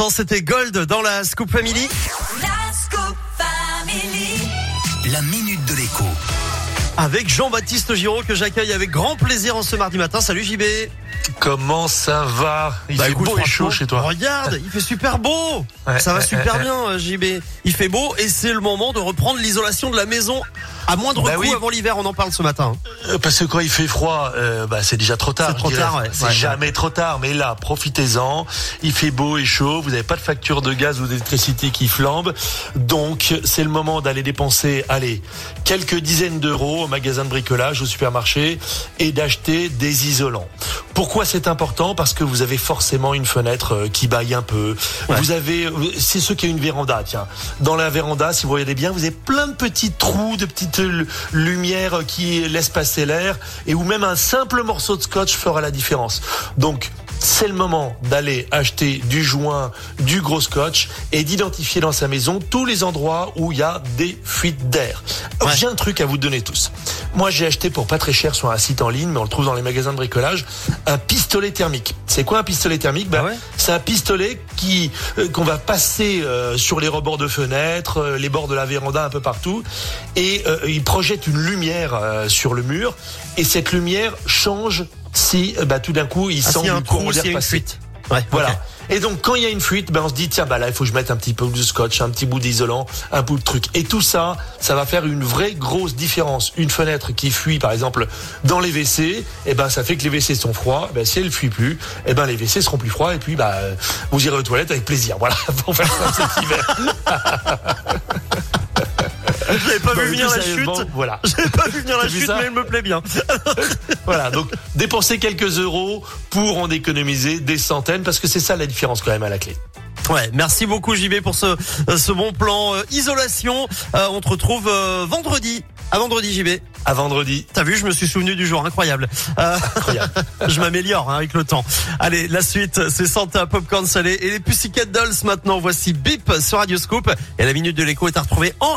l'instant, c'était Gold dans la Scoop Family. La Scoop Family. La minute de l'écho. Avec Jean-Baptiste Giraud que j'accueille avec grand plaisir en ce mardi matin. Salut JB. Comment ça va? Il Bah, fait écoute, beau et chaud chez toi. Regarde, il fait super beau. Ouais, ça va ouais, super ouais, bien, euh, JB. Il fait beau et c'est le moment de reprendre l'isolation de la maison à moindre Bah coût oui. avant l'hiver. On en parle ce matin. Euh, Parce que quand il fait froid, euh, bah, c'est déjà trop tard. C'est je trop dirais. tard, ouais. C'est Ouais, jamais trop tard. Mais là, profitez-en. Il fait beau et chaud. Vous n'avez pas de facture de gaz ou d'électricité qui flambe. Donc, c'est le moment d'aller dépenser, allez, quelques dizaines d'euros au magasin de bricolage, au supermarché et d'acheter des isolants. Pourquoi c'est important? Parce que vous avez forcément une fenêtre euh, qui baille un peu. Ouais. Vous avez, c'est ceux qui ont une véranda. Tiens, dans la véranda, si vous regardez bien, vous avez plein de petits trous, de petites euh, lumières qui laissent passer l'air, et où même un simple morceau de scotch fera la différence. Donc c'est le moment d'aller acheter du joint, du gros scotch et d'identifier dans sa maison tous les endroits où il y a des fuites d'air. Ouais. J'ai un truc à vous donner tous. Moi, j'ai acheté pour pas très cher sur un site en ligne, mais on le trouve dans les magasins de bricolage, un pistolet thermique. C'est quoi un pistolet thermique? Ben, Ah ouais? C'est un pistolet qui euh, qu'on va passer euh, sur les rebords de fenêtres, euh, les bords de la véranda, un peu partout, et euh, il projette une lumière euh, sur le mur, et cette lumière change si bah, tout d'un coup il Ah, sent a un du courant trou, une fuite. Ouais, Voilà. Et donc quand il y a une fuite, ben on se dit tiens bah là il faut que je mette un petit peu de scotch, un petit bout d'isolant, un bout de truc. Et tout ça, ça va faire une vraie grosse différence. Une fenêtre qui fuit par exemple dans les WC, et ben ça fait que les WC sont froids. Eh Ben si elle fuit plus, et ben les WC seront plus froids et puis bah euh, vous irez aux toilettes avec plaisir. Voilà pour faire ça cet hiver. Je n'avais pas Non, vu venir la chute. Voilà. J'avais pas vu venir la chute, mais elle me plaît bien. Voilà, donc dépenser quelques euros pour en économiser des centaines, parce que c'est ça la différence quand même à la clé. Ouais, merci beaucoup JB pour ce, euh, ce bon plan euh, isolation. Euh, on te retrouve euh, vendredi. À vendredi JB. À vendredi. T'as vu, je me suis souvenu du jour, incroyable. Incroyable. je m'améliore hein, avec le temps. Allez, la suite, c'est Santa Popcorn Salé et les Pussycat Dolls maintenant. Voici Bip sur Radio Scoop. Et la minute de l'écho est à retrouver en